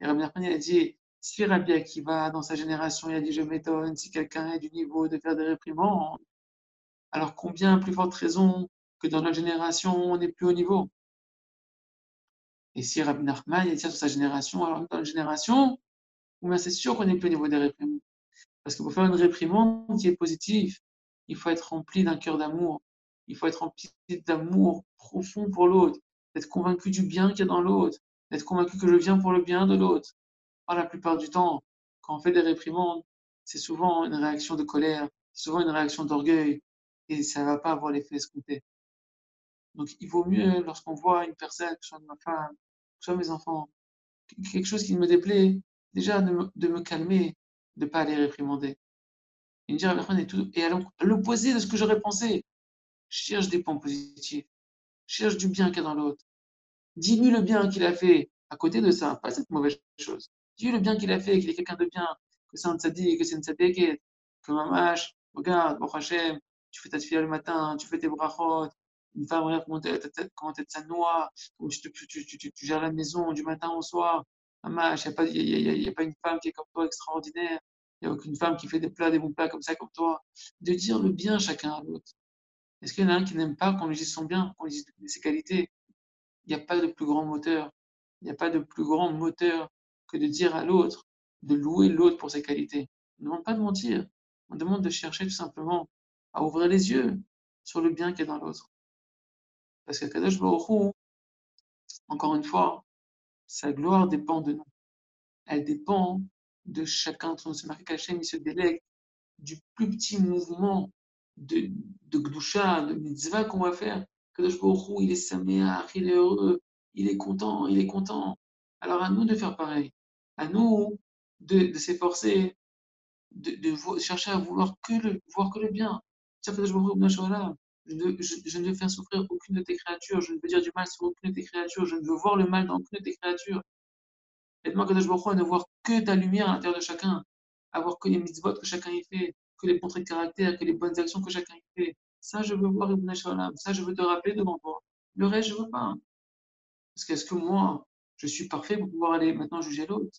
Et Rabbi Nachman, il a dit Si Rabbi Akiva, dans sa génération, il a dit Je m'étonne si quelqu'un est du niveau de faire des réprimandes, alors combien plus forte raison que dans notre génération, on n'est plus au niveau? Et si Rabbi Nachman, il a dit ça sur sa génération, alors dans notre génération, c'est sûr qu'on n'est plus au niveau des réprimandes? Parce que pour faire une réprimande qui est positive, il faut être rempli d'un cœur d'amour. Il faut être rempli d'amour profond pour l'autre, d'être convaincu du bien qu'il y a dans l'autre, d'être convaincu que je viens pour le bien de l'autre. la plupart du temps, quand on fait des réprimandes, c'est souvent une réaction de colère, souvent une réaction d'orgueil, et ça ne va pas avoir l'effet escompté. Donc il vaut mieux, lorsqu'on voit une personne, que ce soit ma femme, que ce soit mes enfants, quelque chose qui me déplaît, déjà de me calmer, de ne pas aller réprimander. Il me dit, tout, et à l'opposé de ce que j'aurais pensé, cherche des points positifs, cherche du bien qu'il y a dans l'autre. Dis-lui le bien qu'il a fait à côté de ça, pas cette mauvaise chose. Dis-lui le bien qu'il a fait, qu'il est quelqu'un de bien, que c'est un tzaddik, que c'est une tzaddiket, que mamash, regarde, bon Hachem, tu fais ta tefila le matin, tu fais tes brachot, une femme, regarde comment t'es, comment t'es noix, comment tu gères la maison du matin au soir. Il n'y a, pas- a, a- pas une femme qui est comme toi extraordinaire. Il n'y a aucune femme qui fait des plats, des bons plats comme ça, comme toi. De dire le bien chacun à l'autre. Est-ce qu'il y en a un qui n'aime pas qu'on lui dise son bien, qu'on lui dise ses qualités? Il n'y a pas de plus grand moteur. Il n'y a pas de plus grand moteur que de dire à l'autre, de louer l'autre pour ses qualités. On ne demande pas de mentir. On demande de chercher tout simplement à ouvrir les yeux sur le bien qu'il y a dans l'autre. Parce que Kadosh Baruch encore une fois, sa gloire dépend de nous. Elle dépend de chacun d'entre nous. C'est marqué qu'Hachem, il se délègue du plus petit mouvement de, de de mitzvah qu'on va faire. Kadosh Hu, il est saméach, il est heureux, il est content, il est content. Alors à nous de faire pareil. À nous de, s'efforcer, de, chercher à vouloir que le, voir que le bien. Je ne, ne veux faire souffrir aucune de tes créatures, je ne veux dire du mal sur aucune de tes créatures, je ne veux voir le mal dans aucune de tes créatures. Aide-moi, Kadosh Baruch à ne voir que ta lumière à l'intérieur de chacun, à voir que les mitzvot que chacun y fait, que les bons traits de caractère, que les bonnes actions que chacun y fait. Ça, je veux voir Ibn. Ça, je veux te rappeler devant toi. Le reste, je veux pas. Parce qu'est-ce que moi, je suis parfait pour pouvoir aller maintenant juger l'autre?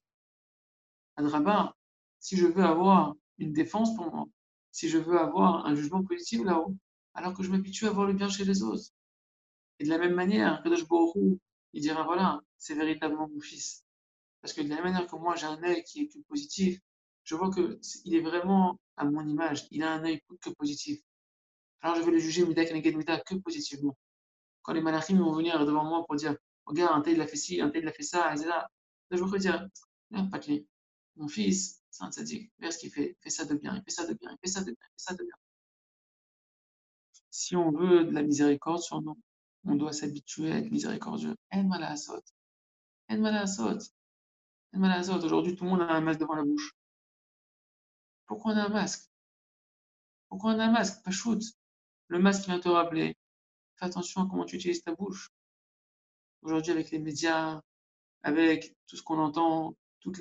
Adraba, si je veux avoir une défense pour moi, si je veux avoir un jugement positif là-haut, alors que je m'habitue à voir le bien chez les autres. Et de la même manière, Kadosh Hu, il dira voilà, c'est véritablement mon fils. Parce que de la même manière que moi, j'ai un œil qui est que positif, je vois que c'est- il est vraiment à mon image. Il a un œil que positif. Alors je vais le juger Mida Keneged Mida que positivement. Quand les malachim vont venir devant moi pour dire regarde, un tel il a fait ci, un tel il a fait ça, etc. Là, je vais dire de lui. Mon fils, c'est un tzaddik. Regarde ce qu'il fait. Il fait ça de bien, il fait ça de bien, il fait ça de bien, il fait ça de bien. Si on veut de la miséricorde sur nous, on doit s'habituer à être miséricordieux. Aujourd'hui, tout le monde a un masque devant la bouche. Pourquoi on a un masque? Pourquoi on a un masque? Pas shoot. Le masque vient te rappeler. Fais attention à comment tu utilises ta bouche. Aujourd'hui, avec les médias, avec tout ce qu'on entend, tous,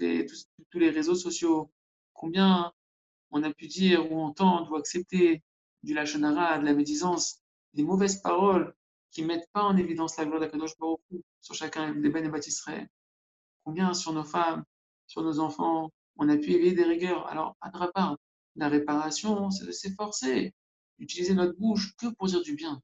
tous les réseaux sociaux, combien on a pu dire ou entendre ou accepter du lachonara, de la médisance, des mauvaises paroles qui mettent pas en évidence la gloire d'Akadosh Baruch sur chacun des Ben et. Combien sur nos femmes, sur nos enfants, on a pu éveiller des rigueurs. Alors, à part, la réparation, c'est de s'efforcer, d'utiliser notre bouche que pour dire du bien.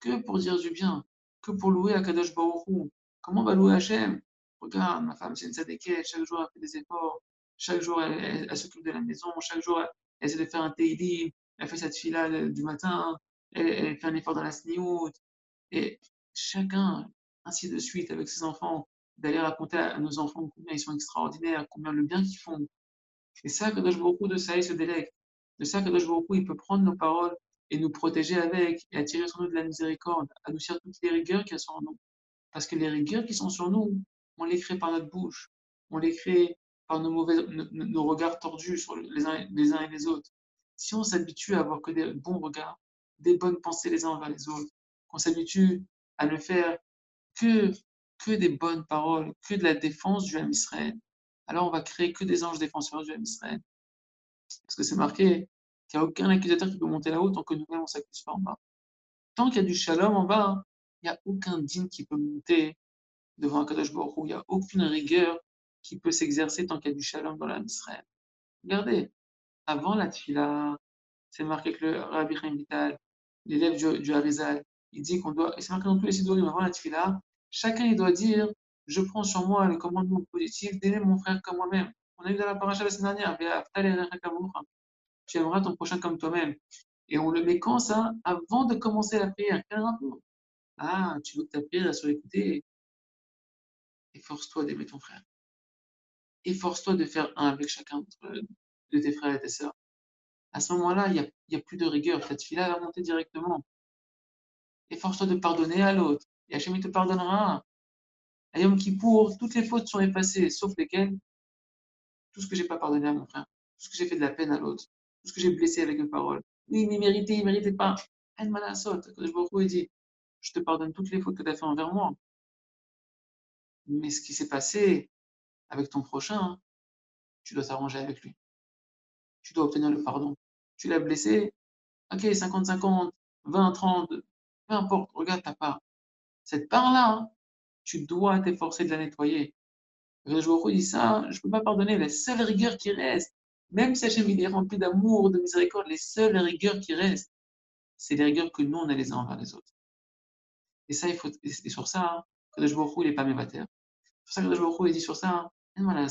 Que pour dire du bien. Que pour louer Akadosh Baruch. Comment on va louer Hachem? Regarde, ma femme, c'est une tzadékette, chaque jour elle fait des efforts, chaque jour elle, s'occupe de la maison, chaque jour elle, elle essaie de faire un teilim, elle fait cette fila du matin, elle, fait un effort dans la sniout, et chacun, ainsi de suite, avec ses enfants, d'aller raconter à nos enfants combien ils sont extraordinaires, combien le bien qu'ils font. Et ça, Kadosh Baruch Hu, de ça, il se délègue. De ça, Kadosh Baruch Hu, il peut prendre nos paroles et nous protéger avec, et attirer sur nous de la miséricorde, adoucir toutes les rigueurs y a sur nous. Parce que les rigueurs qui sont sur nous, on les crée par notre bouche, on les crée par nos, mauvais, nos, regards tordus sur les uns et les autres. Si on s'habitue à avoir que des bons regards, des bonnes pensées les uns envers les autres, qu'on s'habitue à ne faire que, que des bonnes paroles, que de la défense du Ham alors on va créer que des anges défenseurs du Ham. Parce que c'est marqué qu'il n'y a aucun accusateur qui peut monter là-haut tant que nous-mêmes on s'accuse pas en bas. Tant qu'il y a du shalom en bas, il n'y a aucun digne qui peut monter devant un Kadosh Baruch. Il n'y a aucune rigueur qui peut s'exercer tant qu'il y a du shalom dans l'âme. Regardez, avant la tfila, c'est marqué que le Rabbi Chaim Vital, l'élève du, du Harizal, il dit qu'on doit, et c'est marqué dans tous les sidorim, avant la tfila, chacun il doit dire Je prends sur moi le commandement positif d'aimer mon frère comme moi-même. On a vu dans la paracha la semaine dernière, tu aimeras ton prochain comme toi-même. Et on le met quand ça? Avant de commencer la prière. Quel rapport Ah, tu veux que ta prière soit écoutée? Efforce-toi d'aimer ton frère. Efforce-toi de faire un avec chacun de tes frères et tes sœurs. À ce moment-là, il n'y a, plus de rigueur. Ta fille-là va monter directement. Efforce-toi de pardonner à l'autre. Et Hachem, il te pardonnera. À Yom Kippour, toutes les fautes sont effacées, sauf lesquelles? Tout ce que j'ai pas pardonné à mon frère. Tout ce que j'ai fait de la peine à l'autre. Tout ce que j'ai blessé avec mes paroles. Oui, il méritait, il méritait pas. Je dit, je te pardonne toutes les fautes que tu as fait envers moi. Mais ce qui s'est passé avec ton prochain, tu dois t'arranger avec lui. Tu dois obtenir le pardon. Tu l'as blessé, ok, 50-50, 20-30, peu importe, regarde ta part. Cette part-là, tu dois t'efforcer de la nettoyer. Je dis ça, je ne peux pas pardonner. La seule rigueur qui reste, même si Hachem est rempli d'amour, de miséricorde, les seules rigueurs qui restent, c'est les rigueurs que nous, on a les uns envers les autres. Et ça, il faut, et sur ça, je il n'est pas mévateur. C'est pour ça que je il dit sur ça, la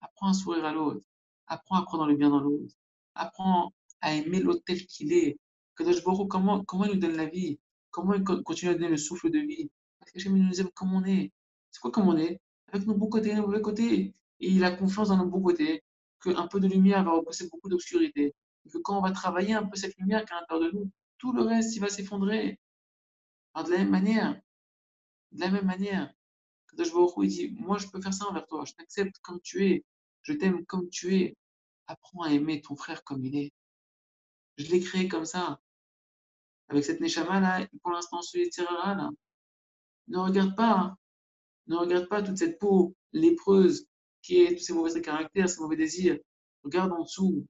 Apprends à sourire à l'autre. Apprends à croire dans le bien dans l'autre. Apprends à aimer l'autre tel qu'il est. Que comment, comment il nous donne la vie? Comment il continue à donner le souffle de vie? Parce que nous aime comme on est. C'est quoi comme on est? Avec nos bons côtés et nos mauvais côtés. Et il a confiance dans nos bons côtés. Qu'un peu de lumière va repousser beaucoup d'obscurité. Et que quand on va travailler un peu cette lumière qui est à l'intérieur de nous, tout le reste, il va s'effondrer. Alors de la même manière, de la même manière, que il dit, moi je peux faire ça envers toi, je t'accepte comme tu es, je t'aime comme tu es, apprends à aimer ton frère comme il est. Je l'ai créé comme ça. Avec cette Neshama là, pour l'instant, celui de là. Ne regarde pas, ne regarde pas toute cette peau lépreuse qui est tous ces mauvais caractères, ces mauvais désirs. Regarde en dessous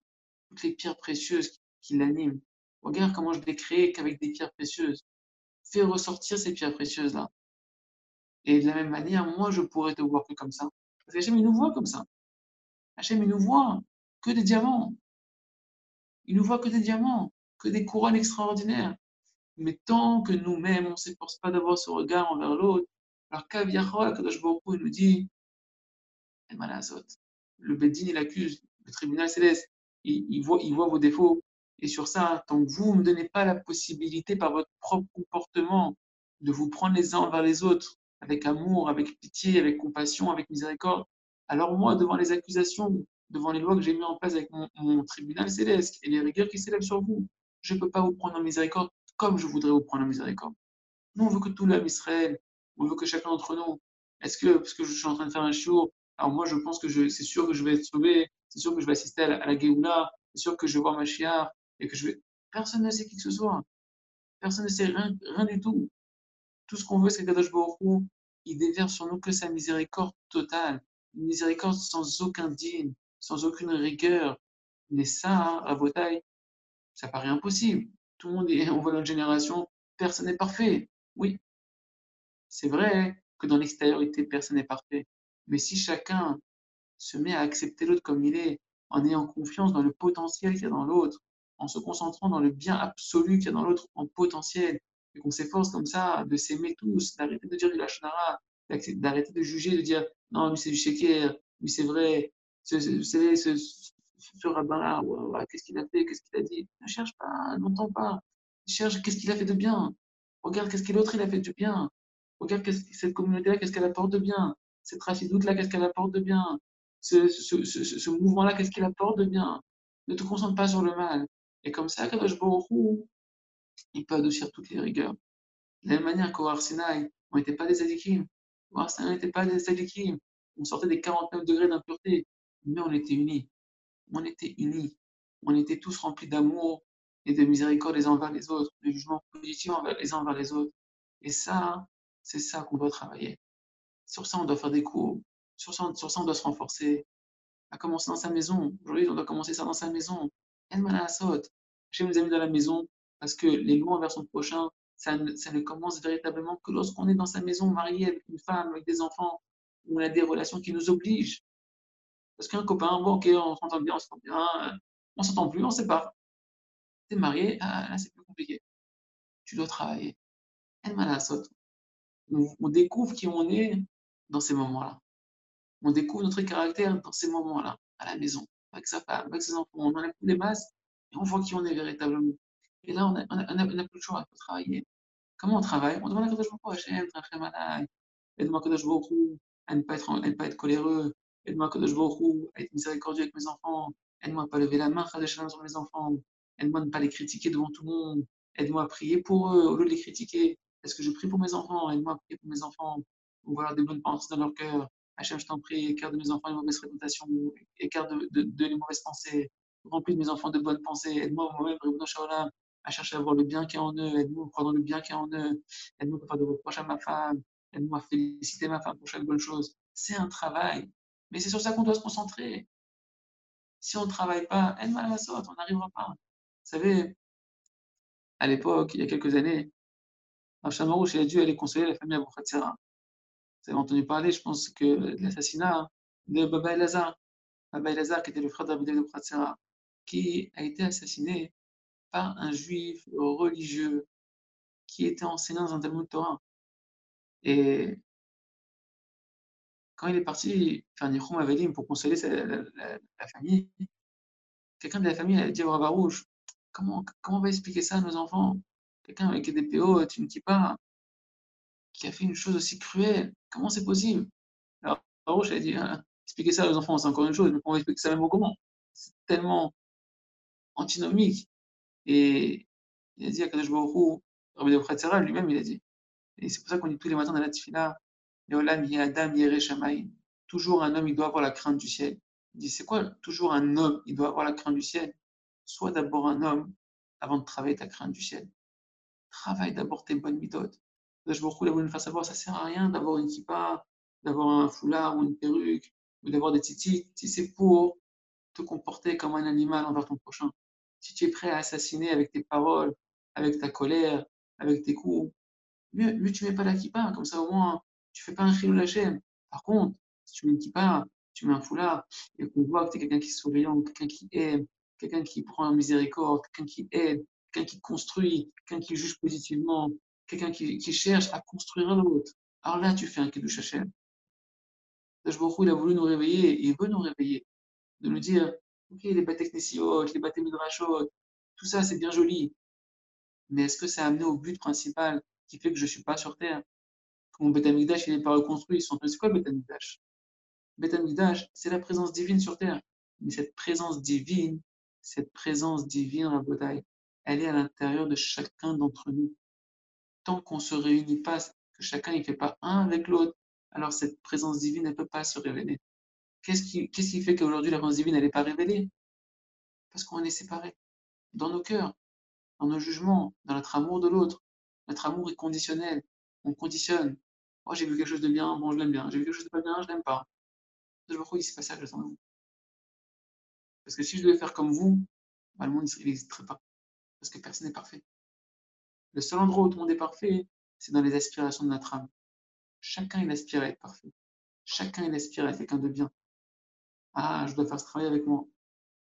toutes les pierres précieuses qui, l'animent. Regarde comment je l'ai créé qu'avec des pierres précieuses. Fais ressortir ces pierres précieuses là. Et de la même manière, moi, je pourrais te voir que comme ça. Parce qu'Hachem, il nous voit comme ça. Hachem, il nous voit que des diamants. Il nous voit que des diamants, que des couronnes extraordinaires. Mais tant que nous-mêmes, on ne s'efforce pas d'avoir ce regard envers l'autre, alors Kaviachol, Kadosh Baruch il nous dit, le Beddin, il accuse, le tribunal céleste, il, voit, il voit vos défauts. Et sur ça, tant que vous ne me donnez pas la possibilité par votre propre comportement de vous prendre les uns envers les autres, avec amour, avec pitié, avec compassion, avec miséricorde, alors moi, devant les accusations, devant les lois que j'ai mis en place avec mon, tribunal céleste et les rigueurs qui s'élèvent sur vous, je ne peux pas vous prendre en miséricorde comme je voudrais vous prendre en miséricorde. Nous, on veut que tout l'homme Israël, on veut que chacun d'entre nous, est-ce que, parce que je suis en train de faire un show, alors moi, je pense que c'est sûr que je vais être sauvé, c'est sûr que je vais assister à la, à Géoula, c'est sûr que je vais voir ma chiar et que je vais. Personne ne sait qui que ce soit. Personne ne sait rien, rien du tout. Tout ce qu'on veut, c'est que Kadosh Baruch il déverse sur nous que sa miséricorde totale, une miséricorde sans aucun digne, sans aucune rigueur. Mais ça, hein, à vos tailles, ça paraît impossible. Tout le monde est, on voit notre génération, personne n'est parfait. Oui, c'est vrai que dans l'extériorité, personne n'est parfait. Mais si chacun se met à accepter l'autre comme il est, en ayant confiance dans le potentiel qu'il y a dans l'autre, en se concentrant dans le bien absolu qu'il y a dans l'autre en potentiel, et qu'on s'efforce comme ça de s'aimer tous, d'arrêter de dire du lachonara, d'arrêter de juger, de dire non, lui c'est du sheker, lui c'est vrai, savez, ce, ce rabbin-là, qu'est-ce qu'il a fait, qu'est-ce qu'il a dit? Ne cherche pas, n'entends pas. Cherche qu'est-ce qu'il a fait de bien. Regarde qu'est-ce que l'autre il a fait de bien. Regarde cette communauté-là, qu'est-ce qu'elle apporte de bien. Cette racidoute-là, qu'est-ce qu'elle apporte de bien. Ce, ce, ce, ce mouvement-là, qu'est-ce qu'il apporte de bien. Ne te concentre pas sur le mal. Et comme ça, Kadosh Baruch il peut adoucir toutes les rigueurs. De la même manière qu'au Arsinaï, on n'était pas des. On n'était pas des adikim. On sortait des 49 degrés d'impureté, mais on était unis. On était unis. On était tous remplis d'amour et de miséricorde les uns envers les autres, de jugement positif les uns envers les autres. Et ça, c'est ça qu'on doit travailler. Sur ça, on doit faire des cours. Sur ça, sur ça on doit se renforcer. À commencer dans sa maison. Aujourd'hui, on doit commencer ça dans sa maison. En Manasot. Chez nous amis dans la maison, parce que les lois envers son prochain, ça ne, commence véritablement que lorsqu'on est dans sa maison, marié avec une femme, avec des enfants, où on a des relations qui nous obligent. Parce qu'un copain, bon, ok, on s'entend bien, on s'entend bien, euh, on s'entend plus, on se sépare. T'es marié, ah, là, c'est plus compliqué. Tu dois travailler. On, on découvre qui on est dans ces moments-là. On découvre notre caractère dans ces moments-là, à la maison, avec sa femme, avec ses enfants. On enlève les masses et on voit qui on est véritablement. Et là, on n'a on a, plus le choix, faut travailler. Comment on travaille? On demande à Kadosh Baruch Hashem, aide-moi Kadosh Baruch à ne pas être, à ne pas être coléreux, aide-moi Kadosh Baruch à être miséricordieux avec mes enfants, aide-moi à ne pas lever la main sur mes enfants, aide-moi à ne pas les critiquer devant tout le monde, aide-moi à prier pour eux au lieu de les critiquer. Est-ce que je prie pour mes enfants? Aide-moi à prier pour mes enfants, pour voir des bonnes pensées dans leur cœur. Hachem, je t'en prie, écarte de mes enfants les mauvaises réputations, écarte de, de, de, les mauvaises pensées, remplis de mes enfants de bonnes pensées, aide-moi moi-même, à chercher à voir le bien qui est en eux, aide-moi à croire le bien qui est en eux, aide-moi à faire de reproches à ma femme, aide-moi à féliciter ma femme pour chaque bonne chose. C'est un travail. Mais c'est sur ça qu'on doit se concentrer. Si on ne travaille pas, on n'arrivera pas. Vous savez, à l'époque, il y a quelques années, Rav il a dû aller consoler la famille Abou Vous avez entendu parler, je pense, que de l'assassinat de Baba Elazar. Baba Elazar, qui était le frère d'Abu de qui a été assassiné par un juif religieux qui était enseignant dans un Talmud Torah. Et quand il est parti faire Nichum Avelim pour consoler la, famille, quelqu'un de la famille a dit au Rouge comment, comment on va expliquer ça à nos enfants? Quelqu'un avec des PO, tu ne dis pas, qui a fait une chose aussi cruelle, comment c'est possible? Alors Rouge a dit hein, expliquer ça aux enfants, c'est encore une chose, mais on va expliquer ça même au comment C'est tellement antinomique. Et il a dit à Kadosh Baruch Rabbi de lui-même, il a dit. Et c'est pour ça qu'on dit tous les matins dans la tefila, Adam Toujours un homme, il doit avoir la crainte du ciel. Il dit, c'est quoi toujours un homme, il doit avoir la crainte du ciel? Sois d'abord un homme avant de travailler ta crainte du ciel. Travaille d'abord tes bonnes méthodes. Je beaucoup la bonne faire savoir, ça sert à rien d'avoir une kippa, d'avoir un foulard ou une perruque, ou d'avoir des titis, si c'est pour te comporter comme un animal envers ton prochain si tu es prêt à assassiner avec tes paroles, avec ta colère, avec tes coups, mieux, mieux tu mets pas la kippa, comme ça au moins tu fais pas un chilou chaîne. Par contre, si tu mets une kippa, tu mets un foulard, et qu'on voit que tu es quelqu'un qui est souriant, quelqu'un qui aime, quelqu'un qui prend miséricorde, quelqu'un qui aide, quelqu'un qui construit, quelqu'un qui juge positivement, quelqu'un qui, cherche à construire l'autre. Alors là, tu fais un kiddush Hashem. beaucoup il a voulu nous réveiller, et il veut nous réveiller, de nous dire Ok, les bâtés les bâtés midrashot, tout ça c'est bien joli. Mais est-ce que ça a amené au but principal qui fait que je ne suis pas sur Terre? Que mon Betamigdash il n'est pas reconstruit C'est quoi le Betamigdash Betamigdash, c'est la présence divine sur Terre. Mais cette présence divine, cette présence divine, Rabotai, elle est à l'intérieur de chacun d'entre nous. Tant qu'on ne se réunit pas, que chacun ne fait pas un avec l'autre, alors cette présence divine ne peut pas se révéler. Qu'est-ce qui, qu'est-ce qui fait qu'aujourd'hui la présence divine n'est pas révélée? Parce qu'on est séparés. Dans nos cœurs, dans nos jugements, dans notre amour de l'autre. Notre amour est conditionnel. On conditionne. Oh, j'ai vu quelque chose de bien, bon, je l'aime bien. J'ai vu quelque chose de pas bien, je l'aime pas. Je vois pourquoi il pas ça que j'attends. Parce que si je devais faire comme vous, bah, le monde n'existerait pas. Parce que personne n'est parfait. Le seul endroit où tout le monde est parfait, c'est dans les aspirations de notre âme. Chacun, il aspire à être parfait. Chacun, il aspire à être quelqu'un de bien. Ah, je dois faire ce travail avec moi.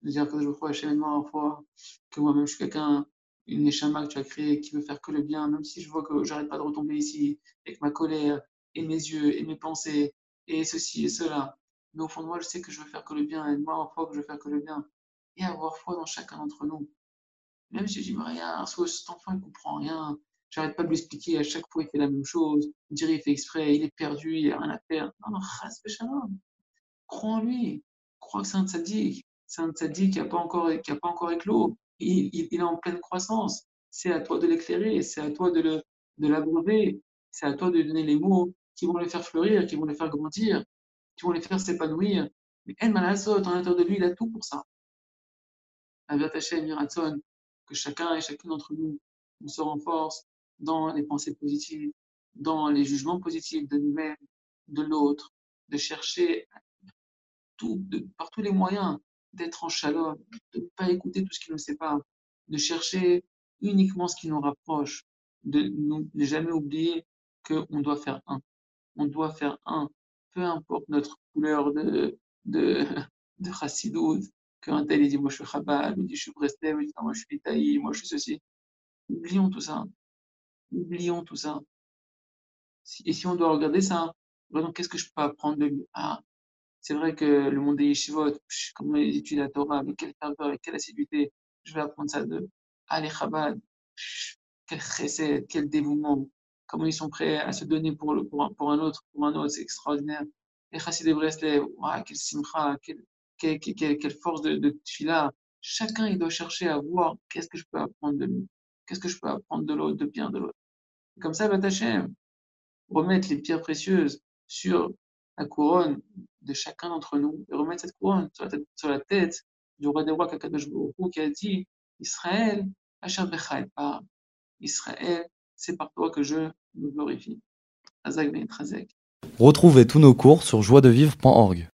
De dire que je crois à fois que moi-même je suis quelqu'un, une échama que tu as créée qui veut faire que le bien, même si je vois que j'arrête pas de retomber ici avec ma colère et mes yeux et mes pensées et ceci et cela. Mais au fond de moi, je sais que je veux faire que le bien et moi, en foi, que je veux faire que le bien. Et avoir foi dans chacun d'entre nous. Même si je dis, rien, soit cet enfant, il comprend rien. J'arrête pas de lui expliquer, à chaque fois, il fait la même chose. Il dirait, il fait exprès, il est perdu, il a rien à faire. Non, non, crois en lui crois que c'est un tzaddik. C'est un tzaddik qui n'a pas, encore, qui a pas encore éclos. Il, il, est en pleine croissance. C'est à toi de l'éclairer, c'est à toi de, le, de c'est à toi de lui donner les mots qui vont le faire fleurir, qui vont le faire grandir, qui vont le faire s'épanouir. Mais El Malasot, en l'intérieur de lui, il a tout pour ça. Avec Hachem, Miratson, que chacun et chacune d'entre nous, se renforce dans les pensées positives, dans les jugements positifs de nous-mêmes, de l'autre, de chercher par tous les moyens, d'être en chaleur, de ne pas écouter tout ce qui nous sépare, de chercher uniquement ce qui nous rapproche, de ne jamais oublier qu'on doit faire un. On doit faire un, peu importe notre couleur de, de, de qu'un tel dit moi je suis Chabad, il dit je suis Breslev, il dit moi je suis Itaï, moi je suis ceci. Oublions tout ça. Oublions tout ça. Et si on doit regarder ça, qu'est-ce que je peux apprendre de lui? Ah, c'est vrai que le monde des yeshivot, comment ils étudient la Torah, avec quelle ferveur, avec quelle assiduité, je vais apprendre ça de Ali Chabad, quel chesed, quel dévouement, comment ils sont prêts à se donner pour, le, pour, un, autre, pour un autre, c'est extraordinaire. Les chassid de Breslev, quel simcha, quelle, quelle, quelle, force de, de tfila. Chacun, il doit chercher à voir qu'est-ce que je peux apprendre de lui, qu'est-ce que je peux apprendre de l'autre, de bien de l'autre. Comme ça, Batachem, remettre les pierres précieuses sur la couronne de chacun d'entre nous et remettre cette couronne sur la tête, du roi des rois Kakadosh qui a dit Israël, pas Israël, c'est par toi que je me glorifie. Ben Retrouvez tous nos cours sur joiedevivre.org.